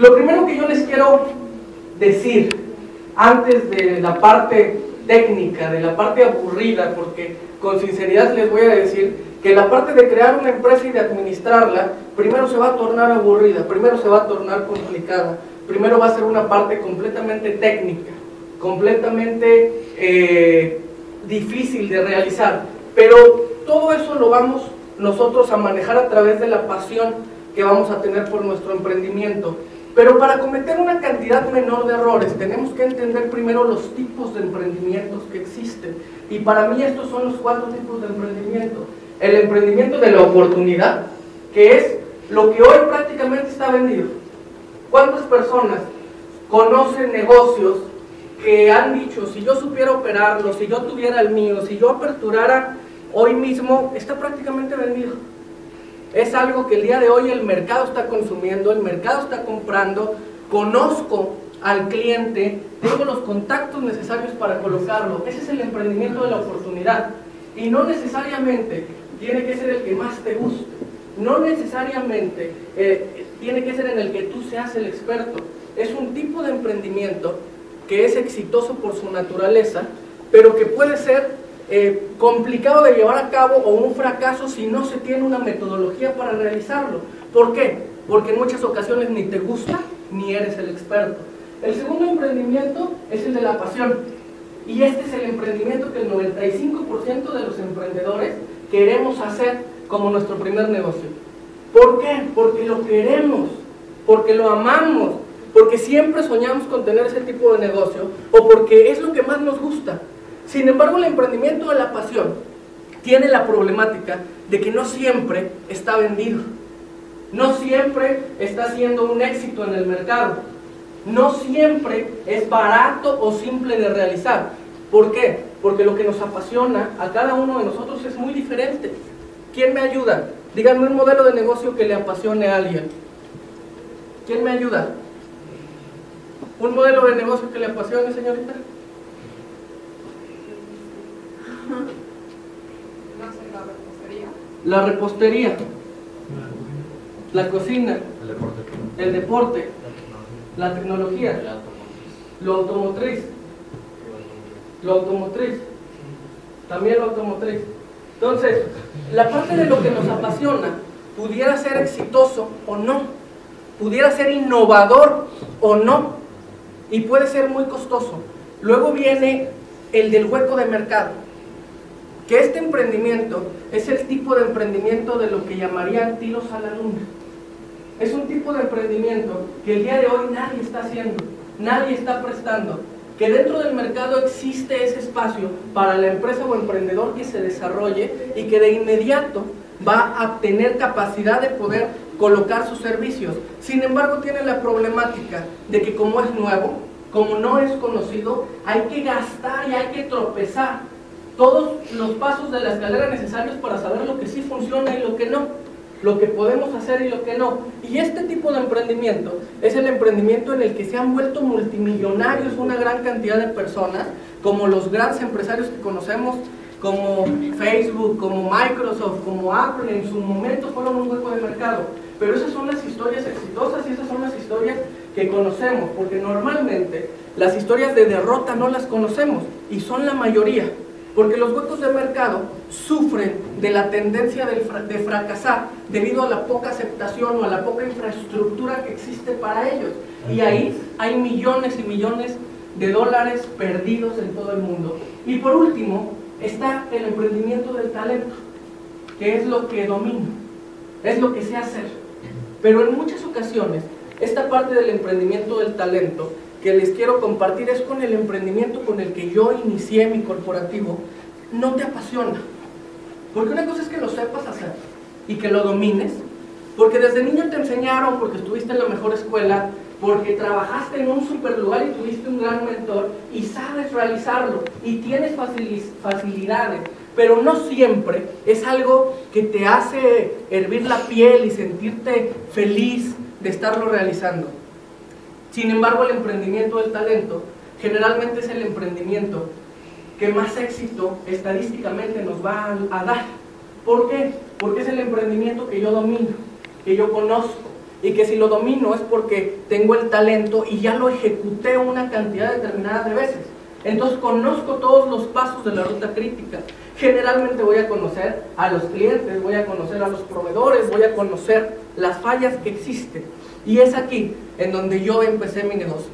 Lo primero que yo les quiero decir, antes de la parte técnica, de la parte aburrida, porque con sinceridad les voy a decir que la parte de crear una empresa y de administrarla, primero se va a tornar aburrida, primero se va a tornar complicada, primero va a ser una parte completamente técnica, completamente eh, difícil de realizar, pero todo eso lo vamos nosotros a manejar a través de la pasión que vamos a tener por nuestro emprendimiento. Pero para cometer una cantidad menor de errores tenemos que entender primero los tipos de emprendimientos que existen. Y para mí estos son los cuatro tipos de emprendimiento. El emprendimiento de la oportunidad, que es lo que hoy prácticamente está vendido. ¿Cuántas personas conocen negocios que han dicho, si yo supiera operarlo, si yo tuviera el mío, si yo aperturara hoy mismo, está prácticamente vendido? Es algo que el día de hoy el mercado está consumiendo, el mercado está comprando, conozco al cliente, tengo los contactos necesarios para colocarlo. Ese es el emprendimiento de la oportunidad. Y no necesariamente tiene que ser el que más te guste. No necesariamente eh, tiene que ser en el que tú seas el experto. Es un tipo de emprendimiento que es exitoso por su naturaleza, pero que puede ser eh, complicado de llevar a cabo o un fracaso si no se tiene una metodología para realizarlo. ¿Por qué? Porque en muchas ocasiones ni te gusta ni eres el experto. El segundo emprendimiento es el de la pasión. Y este es el emprendimiento que el 95% de los emprendedores queremos hacer como nuestro primer negocio. ¿Por qué? Porque lo queremos, porque lo amamos, porque siempre soñamos con tener ese tipo de negocio o porque es lo que más nos gusta. Sin embargo, el emprendimiento de la pasión tiene la problemática de que no siempre está vendido. No siempre está siendo un éxito en el mercado. No siempre es barato o simple de realizar. ¿Por qué? Porque lo que nos apasiona a cada uno de nosotros es muy diferente. ¿Quién me ayuda? Díganme un modelo de negocio que le apasione a alguien. ¿Quién me ayuda? ¿Un modelo de negocio que le apasione, señorita? La repostería. La cocina. El deporte. La tecnología. Lo automotriz. Lo automotriz. También lo automotriz. Entonces, la parte de lo que nos apasiona pudiera ser exitoso o no. Pudiera ser innovador o no. Y puede ser muy costoso. Luego viene el del hueco de mercado que este emprendimiento es el tipo de emprendimiento de lo que llamarían tiros a la luna. Es un tipo de emprendimiento que el día de hoy nadie está haciendo, nadie está prestando, que dentro del mercado existe ese espacio para la empresa o emprendedor que se desarrolle y que de inmediato va a tener capacidad de poder colocar sus servicios. Sin embargo, tiene la problemática de que como es nuevo, como no es conocido, hay que gastar y hay que tropezar todos los pasos de la escalera necesarios para saber lo que sí funciona y lo que no, lo que podemos hacer y lo que no. Y este tipo de emprendimiento es el emprendimiento en el que se han vuelto multimillonarios una gran cantidad de personas, como los grandes empresarios que conocemos, como Facebook, como Microsoft, como Apple, en su momento fueron un hueco de mercado. Pero esas son las historias exitosas y esas son las historias que conocemos, porque normalmente las historias de derrota no las conocemos y son la mayoría. Porque los huecos de mercado sufren de la tendencia de fracasar debido a la poca aceptación o a la poca infraestructura que existe para ellos. Y ahí hay millones y millones de dólares perdidos en todo el mundo. Y por último, está el emprendimiento del talento, que es lo que domino, es lo que sé hacer. Pero en muchas ocasiones, esta parte del emprendimiento del talento que les quiero compartir es con el emprendimiento con el que yo inicié mi corporativo, no te apasiona. Porque una cosa es que lo sepas hacer y que lo domines, porque desde niño te enseñaron, porque estuviste en la mejor escuela, porque trabajaste en un super lugar y tuviste un gran mentor y sabes realizarlo y tienes facilidades, pero no siempre es algo que te hace hervir la piel y sentirte feliz de estarlo realizando. Sin embargo, el emprendimiento del talento generalmente es el emprendimiento que más éxito estadísticamente nos va a, dar. ¿Por qué? Porque es el emprendimiento que yo domino, que yo conozco, y que si lo domino es porque tengo el talento y ya lo ejecuté una cantidad determinada de veces. Entonces conozco todos los pasos de la ruta crítica. Generalmente voy a conocer a los clientes, voy a conocer a los proveedores, voy a conocer las fallas que existen. Y es aquí en donde yo empecé mi negocio.